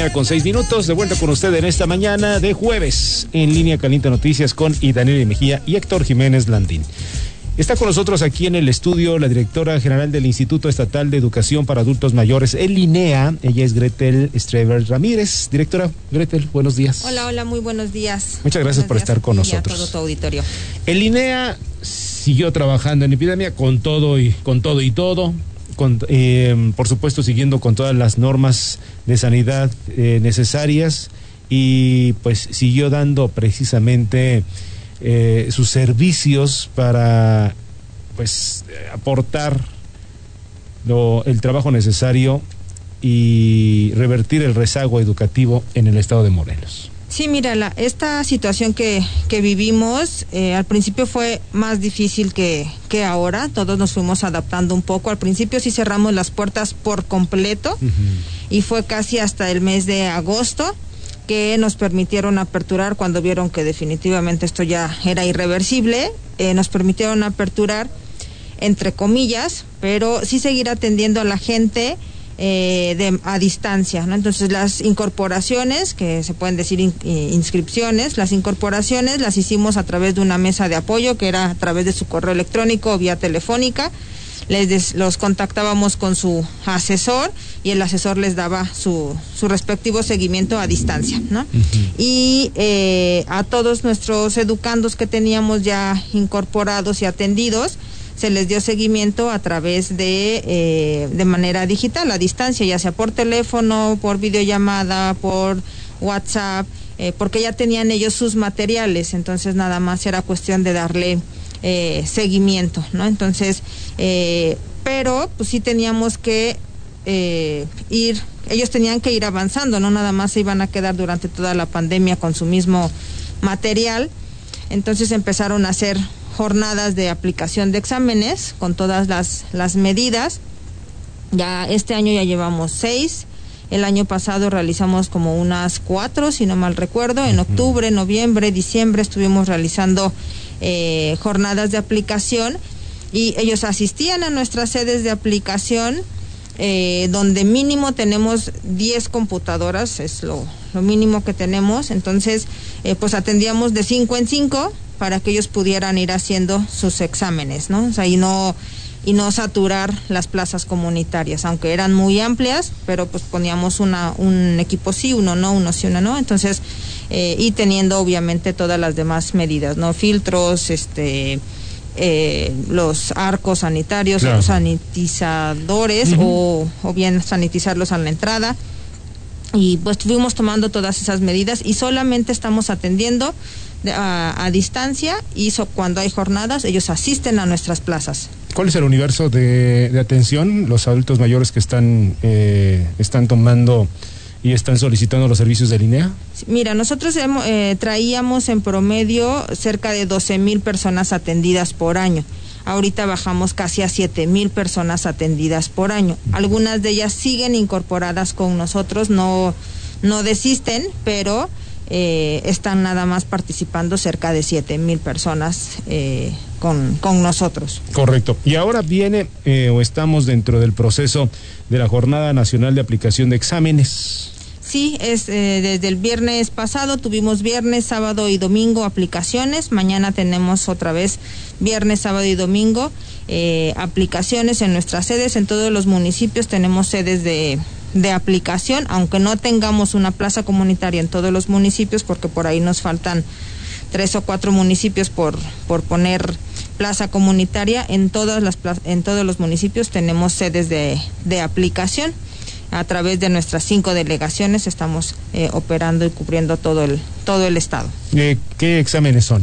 mañana con seis minutos. De vuelta con usted en esta mañana de jueves en línea Caliente Noticias con Daniel Mejía y Héctor Jiménez Landín. Está con nosotros aquí en el estudio la directora general del Instituto Estatal de Educación para Adultos Mayores, el INEA. Ella es Gretel Strever Ramírez. Directora Gretel, buenos días. Hola, hola, muy buenos días. Muchas gracias por estar con nosotros. todo tu auditorio. El INEA siguió trabajando en epidemia con todo y con todo y todo. Eh, por supuesto siguiendo con todas las normas de sanidad eh, necesarias y pues siguió dando precisamente eh, sus servicios para pues aportar lo, el trabajo necesario y revertir el rezago educativo en el estado de Morelos. Sí, mira, la, esta situación que, que vivimos eh, al principio fue más difícil que, que ahora, todos nos fuimos adaptando un poco. Al principio sí cerramos las puertas por completo y fue casi hasta el mes de agosto que nos permitieron aperturar cuando vieron que definitivamente esto ya era irreversible, eh, nos permitieron aperturar entre comillas, pero sí seguir atendiendo a la gente eh, de, a distancia, ¿no? Entonces las incorporaciones, que se pueden decir eh, inscripciones, las incorporaciones las hicimos a través de una mesa de apoyo que era a través de su correo electrónico o vía telefónica. Les los contactábamos con su asesor y el asesor les daba su, su respectivo seguimiento a distancia, ¿no? Y eh, a todos nuestros educandos que teníamos ya incorporados y atendidos, se les dio seguimiento a través de, eh, de manera digital, a distancia, ya sea por teléfono, por videollamada, por WhatsApp, eh, porque ya tenían ellos sus materiales, entonces nada más era cuestión de darle eh, seguimiento, ¿no? Entonces, pero pues sí teníamos que ir, ellos tenían que ir avanzando, no nada más se iban a quedar durante toda la pandemia con su mismo material, entonces empezaron a hacer jornadas de aplicación de exámenes con todas las, las medidas. Ya este año ya llevamos seis. El año pasado realizamos como unas cuatro, si no mal recuerdo. En octubre, noviembre, diciembre estuvimos realizando eh, jornadas de aplicación y ellos asistían a nuestras sedes de aplicación eh, donde mínimo tenemos 10 computadoras, es lo, lo mínimo que tenemos. Entonces, eh, pues atendíamos de 5 en 5 para que ellos pudieran ir haciendo sus exámenes, ¿no? O sea, y no y no saturar las plazas comunitarias, aunque eran muy amplias, pero pues poníamos una, un equipo sí, uno no, uno sí, uno no, entonces, eh, y teniendo obviamente todas las demás medidas, ¿no? Filtros, este, eh, los arcos sanitarios, los sanitizadores, o, o bien sanitizarlos a la entrada, y pues estuvimos tomando todas esas medidas y solamente estamos atendiendo a, distancia y cuando hay jornadas ellos asisten a nuestras plazas. ¿Cuál es el universo de, atención? Los adultos mayores que están, eh, están tomando y están solicitando los servicios de línea? Mira, nosotros eh, traíamos en promedio cerca de 12 mil personas atendidas por año. Ahorita bajamos casi a 7 mil personas atendidas por año. Algunas de ellas siguen incorporadas con nosotros, no, no desisten, pero eh, están nada más participando cerca de 7 mil personas eh, con, con, nosotros. Correcto. Y ahora viene eh, o estamos dentro del proceso de la Jornada Nacional de Aplicación de Exámenes. Sí, es desde el viernes pasado tuvimos viernes, sábado y domingo aplicaciones. Mañana tenemos otra vez viernes, sábado y domingo aplicaciones en nuestras sedes. En todos los municipios tenemos sedes de, de aplicación, aunque no tengamos una plaza comunitaria en todos los municipios, porque por ahí nos faltan tres o cuatro municipios por, por poner plaza comunitaria, en, todas las, en todos los municipios tenemos sedes de, de aplicación. A través de nuestras cinco delegaciones estamos eh, operando y cubriendo todo el, todo el estado. Eh, ¿Qué exámenes son?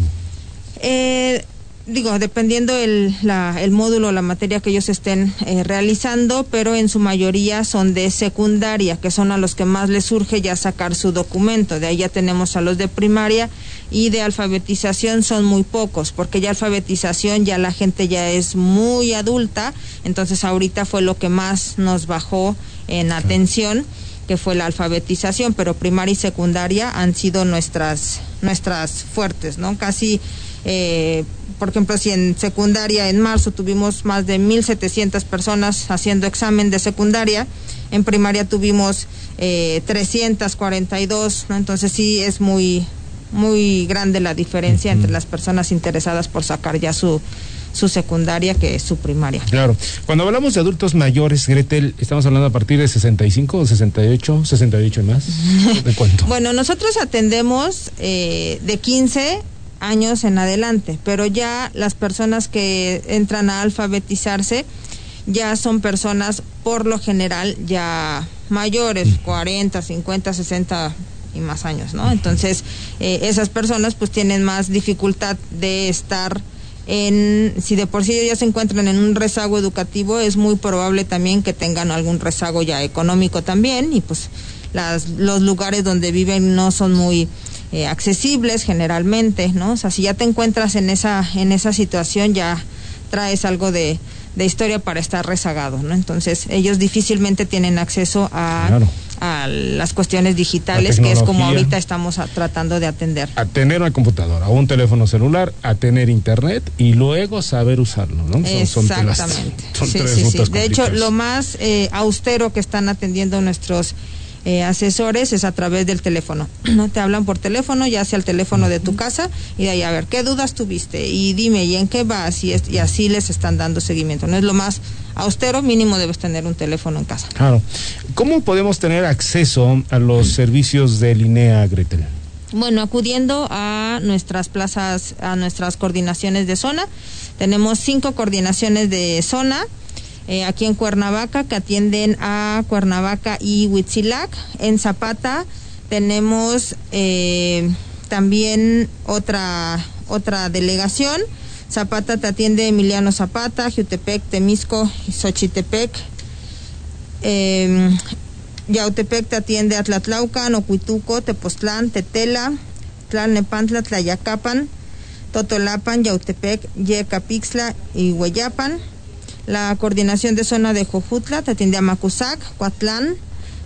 Eh, digo, dependiendo el, la, el módulo, la materia que ellos estén eh, realizando, pero en su mayoría son de secundaria, que son a los que más les surge ya sacar su documento. De ahí ya tenemos a los de primaria y de alfabetización son muy pocos, porque ya alfabetización ya la gente ya es muy adulta, entonces ahorita fue lo que más nos bajó en atención que fue la alfabetización, pero primaria y secundaria han sido nuestras nuestras fuertes, ¿no? Casi eh, por ejemplo, si en secundaria en marzo tuvimos más de 1.700 personas haciendo examen de secundaria, en primaria tuvimos eh, 342, ¿no? Entonces sí es muy, muy grande la diferencia entre las personas interesadas por sacar ya su, su secundaria que es su primaria. Claro. Cuando hablamos de adultos mayores, Gretel, estamos hablando a partir de 65 o 68, 68 y más. ¿De cuánto? bueno, nosotros atendemos eh, de 15 años en adelante, pero ya las personas que entran a alfabetizarse ya son personas por lo general ya mayores, 40, 50, 60 y más años, ¿no? Entonces, eh, esas personas pues tienen más dificultad de estar en, si de por sí ya se encuentran en un rezago educativo, es muy probable también que tengan algún rezago ya económico también y pues las, los lugares donde viven no son muy eh, accesibles generalmente, ¿no? O sea, si ya te encuentras en esa, en esa situación ya traes algo de, de historia para estar rezagado, ¿no? Entonces, ellos difícilmente tienen acceso a, Claro. A las cuestiones digitales, que es como ahorita estamos a- tratando de atender. A tener una computadora, un teléfono celular, a tener internet y luego saber usarlo, ¿no? Son- son telas- Exactamente. son Sí, tres sí, De hecho, lo más eh, austero que están atendiendo nuestros eh, asesores es a través del teléfono. No te hablan por teléfono, ya sea el teléfono de tu casa y de ahí a ver qué dudas tuviste y dime y en qué vas y, es- y así les están dando seguimiento. No es lo más austero, mínimo debes tener un teléfono en casa. Claro. ¿Cómo podemos tener acceso a los servicios de Linea, Gretel? Bueno, acudiendo a nuestras plazas, a nuestras coordinaciones de zona, tenemos cinco coordinaciones de zona eh, aquí en Cuernavaca que atienden a Cuernavaca y Huitzilac. En Zapata tenemos eh, también otra otra delegación. Zapata te atiende Emiliano Zapata, Jutepec, Temisco, Xochitepec, eh, Yautepec te atiende a Tlatlaucan, Ocuituco, Tepoztlán, Tetela, Tlalnepantla, Tlayacapan, Totolapan, Yautepec, Yecapixtla y Hueyapan. La coordinación de zona de Jojutla te atiende a Macusac, Coatlán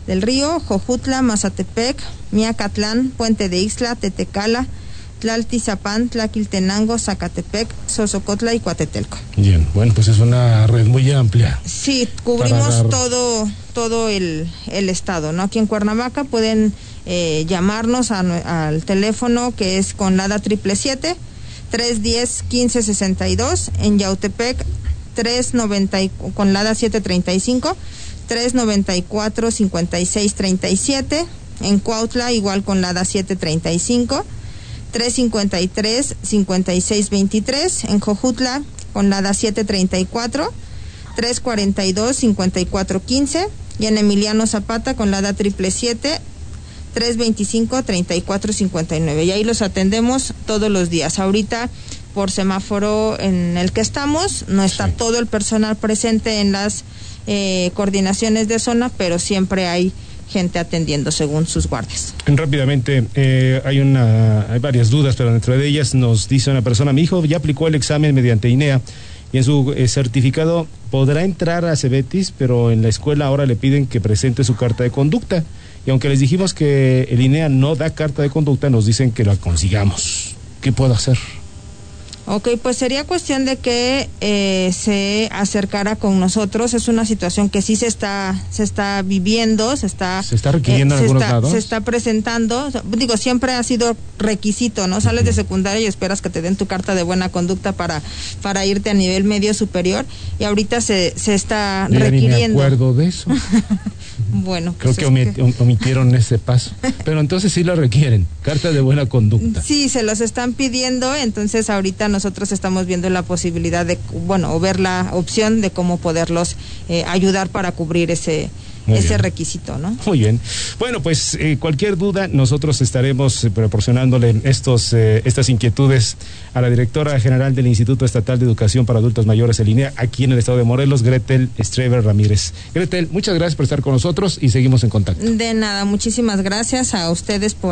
del Río, Jojutla, Mazatepec, Miacatlán, Puente de Ixtla, Tetecala, Tlaltizapán, Tlaquiltenango, Zacatepec, Sosocotla y Coatetelco. Bien, bueno, pues es una red muy amplia. Sí, cubrimos dar- todo todo el, el estado, ¿no? Aquí en Cuernavaca pueden eh, llamarnos a al teléfono que es con LADA triple siete 310 1562 en Yautepec 390 y- con LADA 735 394 5637 en Cuautla igual con LADA 735 353 5623 en Jojutla con LADA 734 342 5415 y en Emiliano Zapata con la da triple siete 325 3459 y ahí los atendemos todos los días. Ahorita por semáforo en el que estamos no está Sí. todo el personal presente en las eh, coordinaciones de zona, pero siempre hay gente atendiendo según sus guardias. Rápidamente, eh, hay una, hay varias dudas, pero dentro de ellas nos dice una persona, mi hijo ya aplicó el examen mediante INEA y en su eh, certificado podrá entrar a Cebetis, pero en la escuela ahora le piden que presente su carta de conducta. Y aunque les dijimos que el INEA no da carta de conducta, nos dicen que la consigamos. ¿Qué puedo hacer? Ok, pues sería cuestión de que eh, se acercara con nosotros. Es una situación que sí se está se está viviendo, se está Se está requiriendo en se algunos está- lados. Se está presentando. Digo, siempre ha sido requisito, ¿no? Sales de secundaria y esperas que te den tu carta de buena conducta para para irte a nivel medio superior y ahorita se se está Yo ya ni me requiriendo. acuerdo de eso. Bueno, Creo pues que es omit- om- omitieron ese paso. Pero entonces sí lo requieren. Carta de buena conducta. Sí, se los están pidiendo, entonces ahorita nosotros estamos viendo la posibilidad de, bueno, o ver la opción de cómo poderlos eh, ayudar para cubrir ese, Muy ese bien. requisito, ¿no? Muy bien. Bueno, pues eh, cualquier duda, nosotros estaremos eh, proporcionándole estos, eh, estas inquietudes a la directora general del Instituto Estatal de Educación para Adultos Mayores, el INEA, aquí en el estado de Morelos, Gretel Streber Ramírez. Gretel, muchas gracias por estar con nosotros y seguimos en contacto. De nada, muchísimas gracias a ustedes por